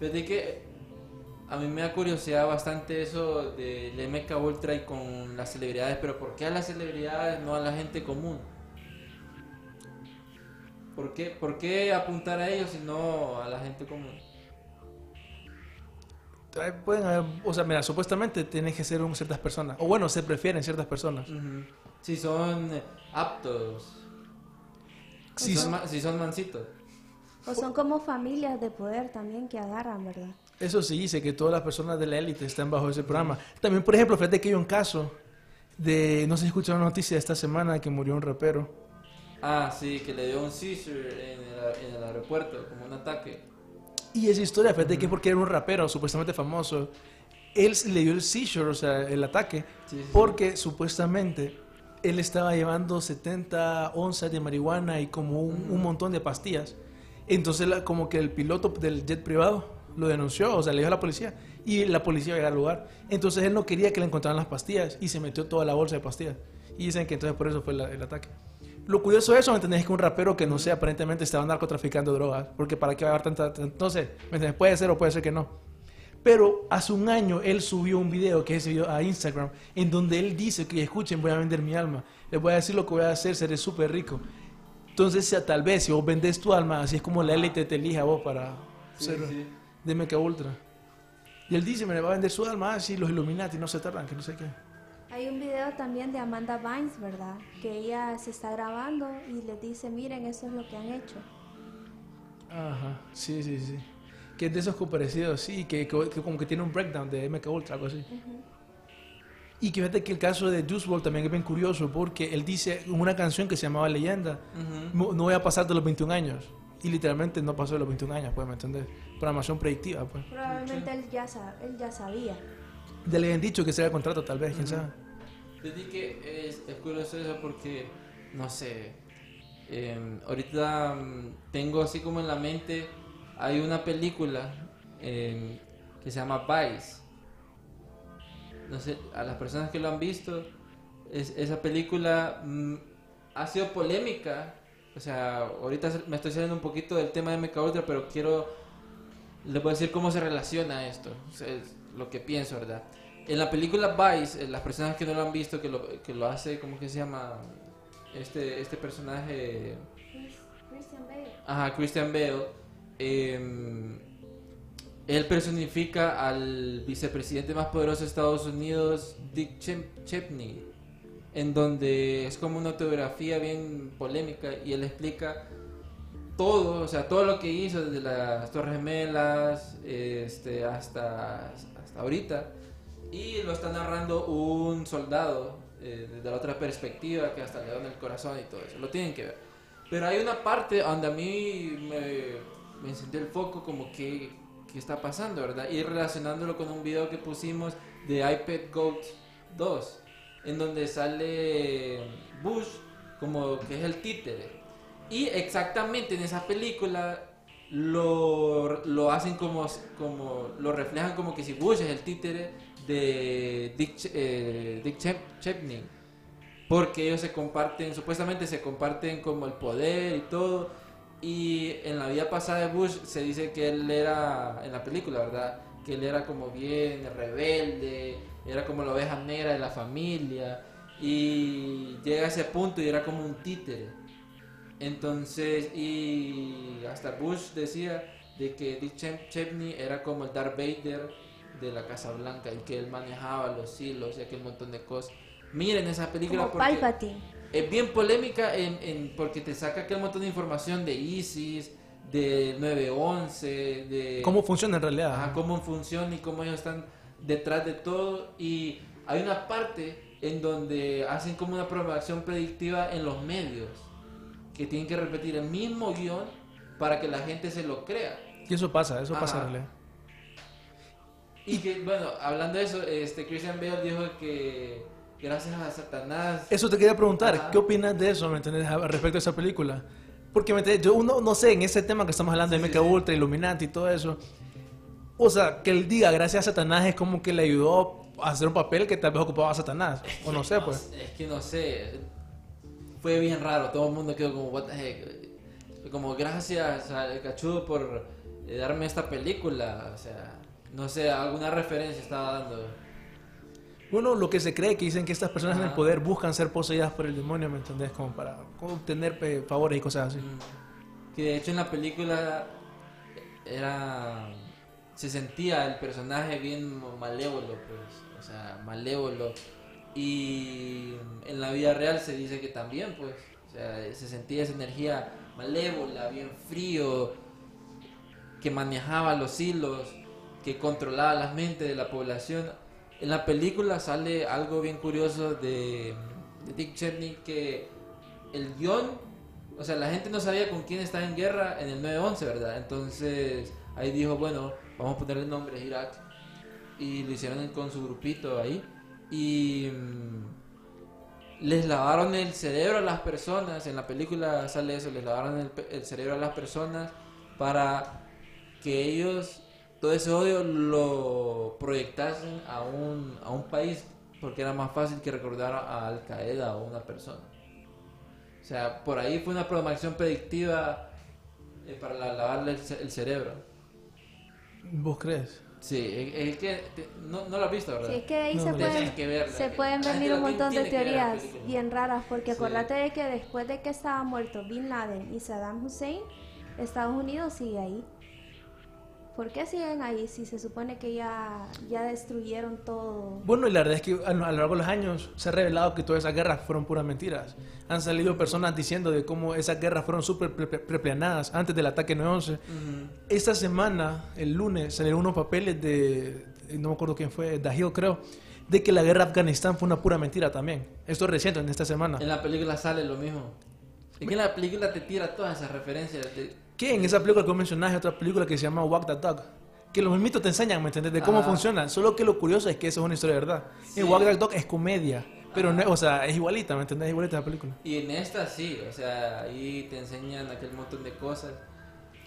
Fíjate que a mí me da curiosidad bastante eso del MK Ultra y con las celebridades, pero ¿por qué a las celebridades, no a la gente común? ¿Por qué, ¿Por qué apuntar a ellos y no a la gente común? Pueden haber, o sea, mira, supuestamente tienen que ser un- ciertas personas. O bueno, se prefieren ciertas personas. Si son eh, aptos, si, son, ma- si son mansitos. O son como familias de poder también que agarran, ¿verdad? Eso sí dice que todas las personas de la élite están bajo ese programa. También, por ejemplo, fíjate que hay un caso de, no sé si escucharon la noticia de esta semana que murió un rapero. Ah, sí, que le dio un seizure en el, en el aeropuerto, como un ataque. Y esa historia, fíjate que porque era un rapero supuestamente famoso, él le dio el seizure, o sea, el ataque, Sí, sí, sí. porque supuestamente él estaba llevando 70 onzas de marihuana y como un, un montón de pastillas. Entonces, la- como que el piloto del jet privado lo denunció, o sea, le dijo a la policía, y la policía iba a ir al lugar. Entonces, él no quería que le encontraran las pastillas y se metió toda la bolsa de pastillas. Y dicen que entonces por eso fue la- el ataque. Lo curioso de eso, ¿me entendés? Es que un rapero que no sé, aparentemente estaba narcotraficando drogas. Porque para qué va a haber tanta... sé, ¿me entendés? Puede ser o puede ser que no. Pero hace un año él subió un video, que es ese video a Instagram, en donde él dice que escuchen, voy a vender mi alma. Les voy a decir lo que voy a hacer, seré súper rico. Entonces, si- tal vez si vos vendés tu alma, así es como la élite te elija a vos para Sí, ser sí. de Mecha Ultra. Y él dice, me va a vender su alma, así los Illuminati no se tardan, que no sé qué. Hay un video también de Amanda Bynes, ¿verdad? Que ella se está grabando y les dice, miren, eso es lo que han hecho. Ajá, sí, sí, sí. Que es de esos comparecidos, sí, que, que, que como que tiene un breakdown de MK Ultra, algo así. Y que fíjate que el caso de Juice WRLD también es bien curioso porque él dice en una canción que se llamaba Leyenda, Ujú. no, no voy a pasar de los 21 años. Y literalmente no pasó de los 21 años, pues, ¿me entiendes? Programación predictiva, pues. Probablemente él ya, él ya sabía. Le habían dicho que sea el contrato, tal vez, quién sabe. Desde que es, es curioso eso porque, no sé, em, ahorita mm, tengo así como en la mente, hay una película em, que se llama Vice. No sé, a las personas que lo han visto, es- esa película mm, ha sido polémica. O sea, ahorita me estoy saliendo un poquito del tema de MK Ultra, pero quiero les voy a decir cómo se relaciona esto, o sea, es lo que pienso, ¿verdad? En la película Vice, eh, las personas que no lo han visto, que lo, que lo hace, ¿cómo que se llama? Este, este personaje, Christian Bale. ajá, Christian Bale, eh, él personifica al vicepresidente más poderoso de Estados Unidos, Dick Cheney, en donde es como una autobiografía bien polémica y él explica todo, o sea, todo lo que hizo desde las Torres Gemelas este, hasta, hasta ahorita. Y lo está narrando un soldado eh, desde la otra perspectiva que hasta le da en el corazón y todo eso. Lo tienen que ver. Pero hay una parte donde a mí me, me encendió el foco como que, que está pasando, ¿verdad? Y relacionándolo con un video que pusimos de iPad Goat 2. en donde sale Bush como que es el títere. Y exactamente en esa película lo, lo hacen como, como, lo reflejan como que si Bush es el títere de Dick, eh, Dick Chep- Cheney. Porque ellos se comparten, supuestamente se comparten como el poder y todo. Y en la vida pasada de Bush se dice que él era, en la película, ¿verdad? Que él era como bien rebelde, era como la oveja negra de la familia. Y llega a ese punto y era como un títere. Entonces, y hasta Bush decía de que Dick Chem- Cheney era como el Darth Vader de la Casa Blanca y que él manejaba los hilos y aquel montón de cosas. Miren esa película Como porque Palpatine. es bien polémica en, en- porque te saca aquel montón de información de ISIS, de 911, de ¿Cómo funciona en realidad? Ajá, cómo funciona y cómo ellos están detrás de todo. Y hay una parte en donde hacen como una programación predictiva en los medios, que tienen que repetir el mismo guion para que la gente se lo crea. Y eso pasa, eso pasa en Ajá. realidad. Y que, bueno, hablando de eso, este Christian Bale dijo que gracias a Satanás... Eso te quería preguntar, Ajá. ¿qué opinas de eso, me entiendes, a- respecto a esa película? Porque, ¿me? Yo uno, no sé, en ese tema que estamos hablando de Mecha Ultra, Illuminati y todo eso, o sea, que él diga gracias a Satanás es como que le ayudó a hacer un papel que tal vez ocupaba a Satanás, o no sé, pues. Es que no sé. Fue bien raro. Todo el mundo quedó como, what the heck. Como gracias al cachudo por eh, darme esta película. O sea, no sé, alguna referencia estaba dando. Bueno, lo que se cree que dicen que estas personas en el poder buscan ser poseídas por el demonio, ¿me entendés? Como para obtener eh, favores y cosas así. Que de hecho en la película era. Se sentía el personaje bien malévolo, pues. O sea, malévolo. Y en la vida real se dice que también, pues. O sea, se sentía esa energía malévola, bien frío, que manejaba los hilos, que controlaba las mentes de la población. En la película sale algo bien curioso de, de Dick Cheney que el guion, o sea, la gente no sabía con quién estaba en guerra en el 9-11, ¿verdad? Entonces ahí dijo, bueno, vamos a ponerle nombre Irak. Y lo hicieron con su grupito ahí. Y mm, les lavaron el cerebro a las personas, en la película sale eso, les lavaron el, el cerebro a las personas para que ellos todo ese odio lo proyectasen a un, a un país porque era más fácil que recordar a Al Qaeda o una persona. O sea, por ahí fue una programación predictiva eh, para la- lavarle el, el cerebro. ¿Vos crees? Sí, es, es que te- no, no lo has visto, ¿verdad? Sí, es que ahí No, se no, pueden, que verla, se que- pueden venir un montón de teorías bien raras, porque Sí. acuérdate de que después de que estaba muerto Bin Laden y Saddam Hussein, Estados Unidos sigue ahí. ¿Por qué siguen ahí si se supone que ya, ya destruyeron todo? Bueno, y la verdad es que a lo a lo largo de los años se ha revelado que todas esas guerras fueron puras mentiras. Han salido personas diciendo de cómo esas guerras fueron súper pre- pre- preplaneadas antes del ataque 9-11. Esta semana, el lunes, salieron unos papeles de, no me acuerdo quién fue, Dahil creo, de que la guerra de Afganistán fue una pura mentira también. Esto es reciente, en esta semana. En la película sale lo mismo. Es que en la película te tira todas esas referencias. de- Que en esa película que vos mencionaste, otra película que se llama Walk the Dog. Que los mismitos te enseñan, ¿me entiendes? De cómo Ajá. funciona. Solo que lo curioso es que eso es una historia de verdad. Sí. En Walk the Dog es comedia. Pero, no, o sea, es igualita, ¿me entiendes? Es igualita la película. Y en esta sí, o sea, ahí te enseñan aquel montón de cosas.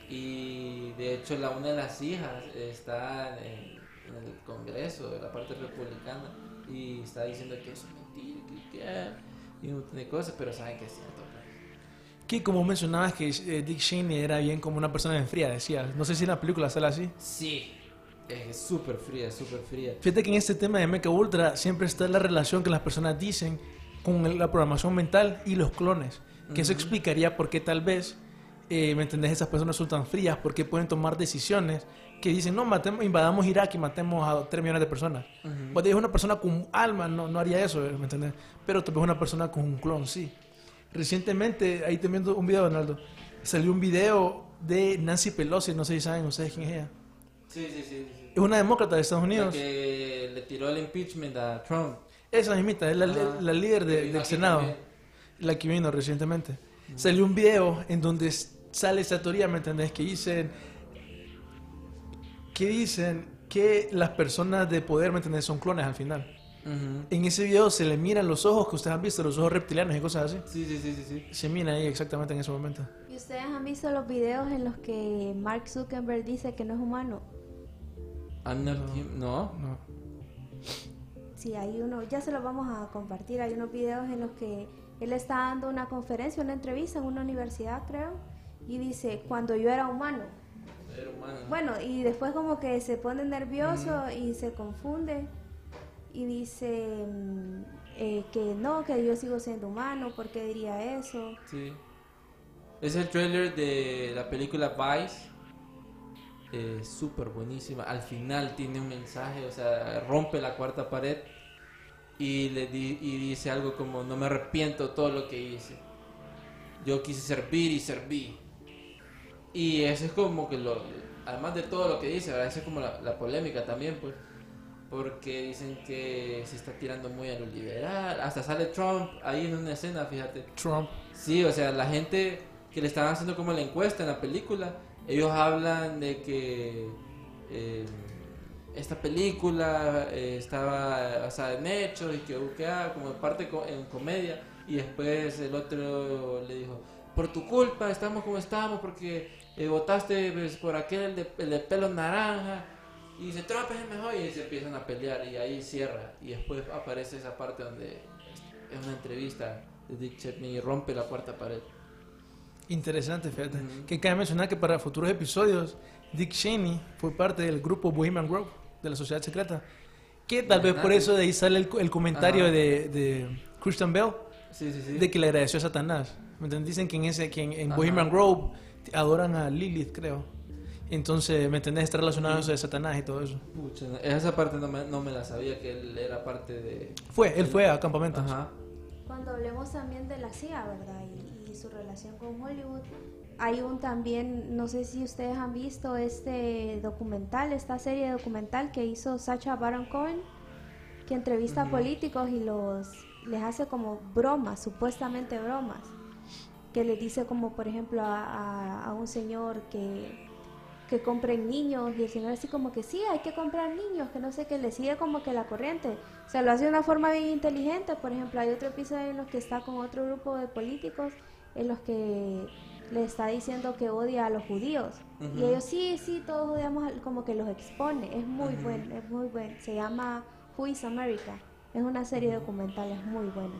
Y de hecho, la una de las hijas está en, en el Congreso de la parte republicana y está diciendo que eso es mentira, que, que- y un montón de cosas, pero saben que es cierto. Que como mencionabas que eh, Dick Cheney era bien como una persona bien fría, decías. No sé si en la película sale así. Sí, es súper fría, súper fría. Fíjate que en este tema de Mecha Ultra siempre está la relación que las personas dicen con la programación mental y los clones. Que eso explicaría por qué tal vez, eh, ¿me entendés? Esas personas son tan frías, porque pueden tomar decisiones que dicen, no, matemos, invadamos Irak y matemos a 3 millones de personas. Vos decís, una persona con alma no, no haría eso, ¿me entendés? Pero tal vez una persona con un clon, sí. Recientemente, ahí te viendo un video, Donaldo, salió un video de Nancy Pelosi, no sé si saben ustedes quién es ella. Sí, sí, sí. Es una demócrata de Estados La Unidos. que le tiró el impeachment a Trump. Esa mismita, es la, la líder de- del Senado, también. la que vino recientemente. Salió un video en donde sale esa teoría, ¿me entendés? Que dicen que dicen que las personas de poder, ¿me entendés? Son clones al final. Ujú. En ese video se le miran los ojos que ustedes han visto, los ojos reptilianos y cosas así. Sí, sí, sí, sí, sí. Se mira ahí exactamente en ese momento. ¿Y ustedes han visto los videos en los que Mark Zuckerberg dice que no es humano? Not him- No. No. Sí, hay uno, ya se los vamos a compartir, hay unos videos en los que él está dando una conferencia, una entrevista en una universidad, creo, y dice, cuando yo era humano. Era humano. Bueno, y después como que se pone nervioso y se confunde y dice mm, eh, que no, que yo sigo siendo humano, ¿por qué diría eso? Sí. Es el trailer de la película Vice. Eh, Súper buenísima. Al final tiene un mensaje, o sea, rompe la cuarta pared y, le di- y dice algo como, no me arrepiento todo lo que hice. Yo quise servir y serví. Y eso es como que lo, además de todo lo que dice, ¿verdad? Esa es como la polémica también, pues. Porque dicen que se está tirando muy a lo liberal. Hasta sale Trump ahí en una escena, fíjate. Trump. Sí, o sea, la gente que le estaban haciendo como la encuesta en la película, ellos hablan de que eh, esta película eh, estaba basada en hechos y que ah, como parte co- en comedia y después el otro le dijo por tu culpa estamos como estamos porque eh, votaste pues, por aquel de, el de pelo naranja y dice Trump es el mejor y se empiezan a pelear y ahí cierra y después aparece esa parte donde es una entrevista de Dick Cheney y rompe la cuarta pared. Interesante, fíjate. Ujú. Que cabe mencionar que para futuros episodios, Dick Cheney fue parte del grupo Bohemian Grove, de la Sociedad Secreta. Que tal vez por Imagínate. eso de ahí sale el, el comentario de, de Christian Bell, Sí, sí, sí. de que le agradeció a Satanás. Dicen que en, ese, que en, en. Bohemian Grove adoran a Lilith, creo. Entonces, ¿me entendés? Está relacionado a eso de Satanás y todo eso. Pucha, esa parte no me, no me la sabía que él era parte de. Fue, él fue a campamentos. Ajá. Cuando hablemos también de la CIA, ¿verdad? Y, y su relación con Hollywood. Hay un también, no sé si ustedes han visto este documental, esta serie documental que hizo Sacha Baron Cohen, que entrevista a políticos y los les hace como bromas, supuestamente bromas, que les dice como por ejemplo a, a- a un señor que que compren niños y el señor así como que sí, hay que comprar niños, que no sé qué, le sigue como que la corriente. O sea, lo hace de una forma bien inteligente. Por ejemplo, hay otro episodio en los que está con otro grupo de políticos en los que le está diciendo que odia a los judíos. Y ellos sí, sí, todos odiamos, como que los expone. Es muy Ujú. bueno, es muy bueno. Se llama Who is America. Es una serie documental, es muy buena.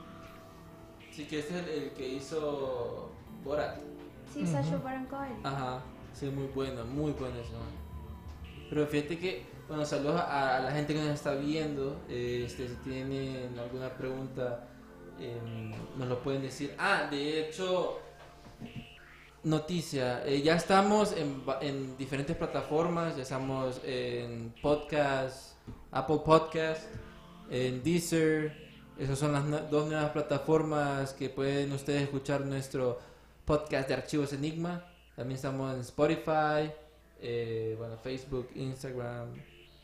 Sí, que es el, el que hizo Borat. Sí, Sacha Baron Cohen. Ajá. Sí, muy bueno, muy bueno eso. Pero fíjate que, bueno, saludos a, la gente que nos está viendo. Este, si tienen alguna pregunta, em, nos lo pueden decir. Ah, de hecho, noticia. eh, ya estamos en, en diferentes plataformas. Ya estamos en podcast, Apple Podcast, en Deezer. Esas son las dos nuevas plataformas que pueden ustedes escuchar nuestro podcast de archivos Enigma. También estamos en Spotify, eh, bueno, Facebook, Instagram,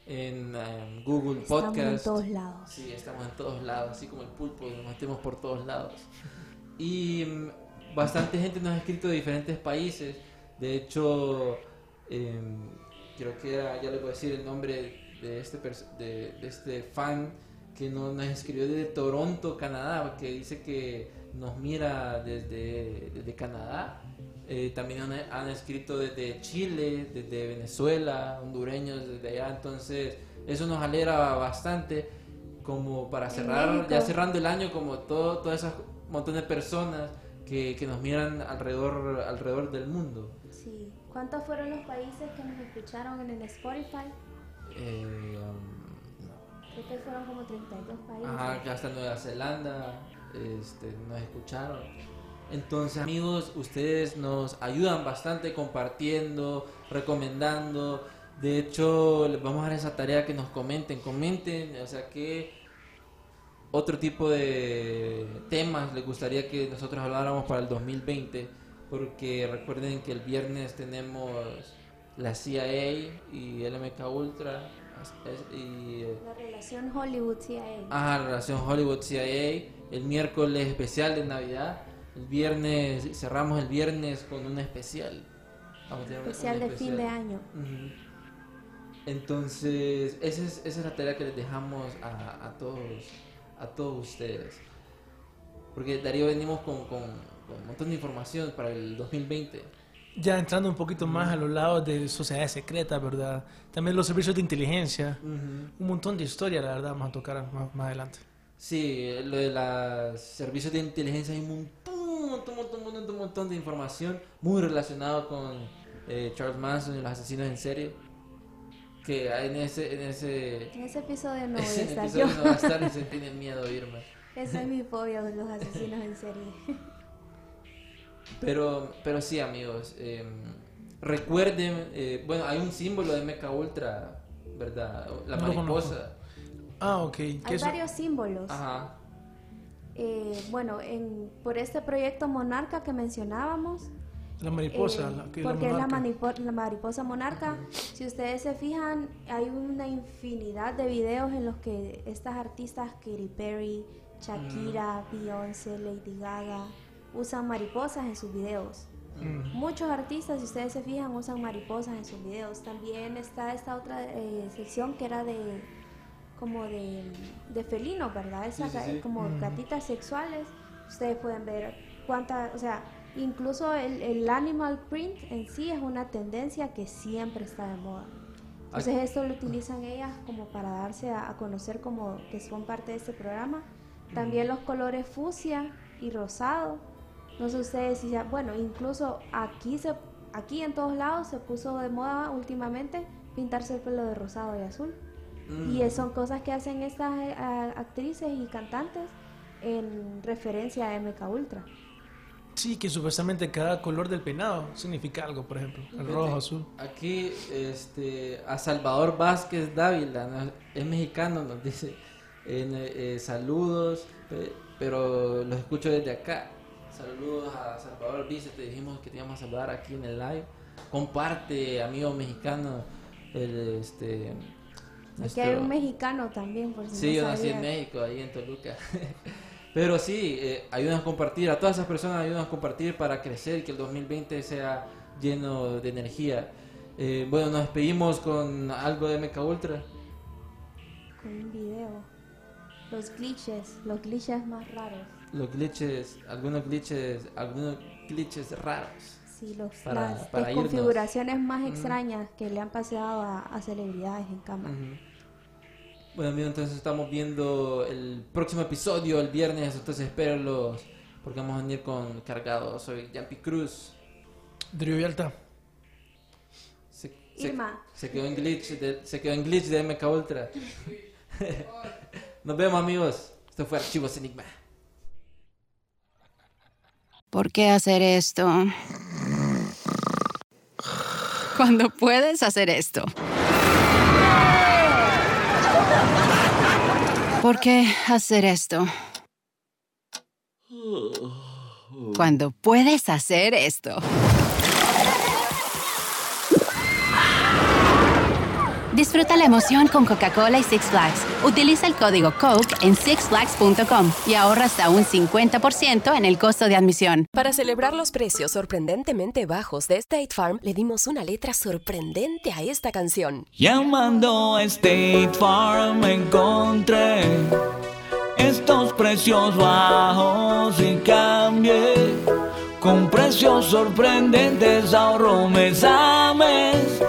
en em, Google Estamos en Podcast. todos lados. Sí, estamos en todos lados, así como el pulpo, nos metemos por todos lados. Y mm, bastante gente nos ha escrito de diferentes países. De hecho, em, creo que era, ya les voy a decir el nombre de este, de, de este fan que no- nos escribió desde Toronto, Canadá, que dice que nos mira desde, desde Canadá. Eh, también han, han escrito desde Chile, desde Venezuela, hondureños desde allá. Entonces, eso nos alegra bastante como para cerrar, ya cerrando el año, como todo, todas esas montón de personas que, que nos miran alrededor, alrededor del mundo. Sí. ¿Cuántos fueron los países que nos escucharon en el Spotify? Eh, um. Creo que fueron como 32 países. Ajá, hasta Nueva Zelanda este, nos escucharon. Entonces, amigos, ustedes nos ayudan bastante compartiendo, recomendando. De hecho, les vamos a dar esa tarea que nos comenten, comenten, o sea, qué otro tipo de temas les gustaría que nosotros habláramos para el 2020, porque recuerden que el viernes tenemos la CIA y el MK Ultra y La relación Hollywood-CIA. Ah, relación Hollywood CIA. El miércoles especial de Navidad. El viernes, cerramos el viernes con un especial. Vamos a tener un- especial un de fin de año. Entonces, esa es, esa es la tarea que les dejamos a, a todos, a todos ustedes. Porque Darío venimos con, con, con un montón de información para el 2020. Ya entrando un poquito más a los lados de sociedades secretas, ¿verdad? También los servicios de inteligencia. Un montón de historia, la verdad, vamos a tocar más, más adelante. Sí, lo de los servicios de inteligencia hay un montón, un montón, montón, montón, un montón de información muy relacionado con eh, Charles Manson y los asesinos en serie. Que en ese, en ese, En ese episodio no voy a ese estar episodio yo. no va a estar y se tienen miedo de irme. Esa es mi fobia de los asesinos en serie. Pero, pero sí, amigos. eh, recuerden, eh, bueno, hay un símbolo de Mecha Ultra, ¿verdad? La No mariposa. Ah, ok. ¿Qué Hay varios símbolos. Ajá. Eh, bueno, en, por este proyecto Monarca que mencionábamos, La mariposa. Eh, la, que porque es la, manipo- la mariposa monarca. Si ustedes se fijan, hay una infinidad de videos en los que estas artistas, Katy Perry, Shakira, Beyoncé, Lady Gaga, usan mariposas en sus videos. Muchos artistas, si ustedes se fijan, usan mariposas en sus videos. También está esta otra eh, sección que era de como de, de felinos, ¿verdad? Esas Sí, sí, sí. como Mm. gatitas sexuales. Ustedes pueden ver cuántas, o sea, incluso el, el animal print en sí es una tendencia que siempre está de moda. Entonces esto lo utilizan ellas como para darse a, a conocer como que son parte de este programa. También los colores fucsia y rosado. No sé ustedes si ya, bueno, incluso aquí se, aquí en todos lados se puso de moda últimamente pintarse el pelo de rosado y azul. Mm. Y es- son cosas que hacen estas eh, a- actrices y cantantes en referencia a MK Ultra. Sí, que supuestamente cada color del peinado significa algo, por ejemplo. El rojo, azul. Aquí, este, a Salvador Vázquez Dávila, ¿no? es mexicano, nos dice, en, eh, eh, saludos, pe- pero los escucho desde acá. Saludos a Salvador Vice, te dijimos que te íbamos a saludar aquí en el live. Comparte, amigo mexicano, el, este... Aquí hay nuestro- un mexicano también, por si Sí, no yo nací en. México, ahí en Toluca. Pero sí, eh, ayúdanos a compartir, a todas esas personas ayúdanos a compartir para crecer y que el 2020 sea lleno de energía. Eh, bueno, nos despedimos con algo de Mecha Ultra. Con un video. Los glitches, los glitches más raros. Los glitches, algunos glitches, algunos glitches raros. Sí, los, Para- las para irnos. configuraciones más extrañas que le han pasado a, a celebridades en cámara. Ujú. Bueno, amigos, entonces estamos viendo el próximo episodio el viernes, entonces espérenlos porque vamos a venir con cargados. Soy Jumpy Cruz. Drio Yalta. Se, se- Irma. se quedó en glitch de, se quedó en glitch de MK Ultra. Nos vemos amigos. Esto fue Archivos Enigma. ¿Por qué hacer esto? Cuando puedes hacer esto. ¿Por qué hacer esto? Cuando puedes hacer esto. Disfruta la emoción con Coca-Cola y Six Flags. Utiliza el código COKE en sixflags.com y ahorra hasta un 50% en el costo de admisión. Para celebrar los precios sorprendentemente bajos de State Farm, le dimos una letra sorprendente a esta canción. Llamando a State Farm encontré estos precios bajos y cambié. Con precios sorprendentes ahorro mes a mes.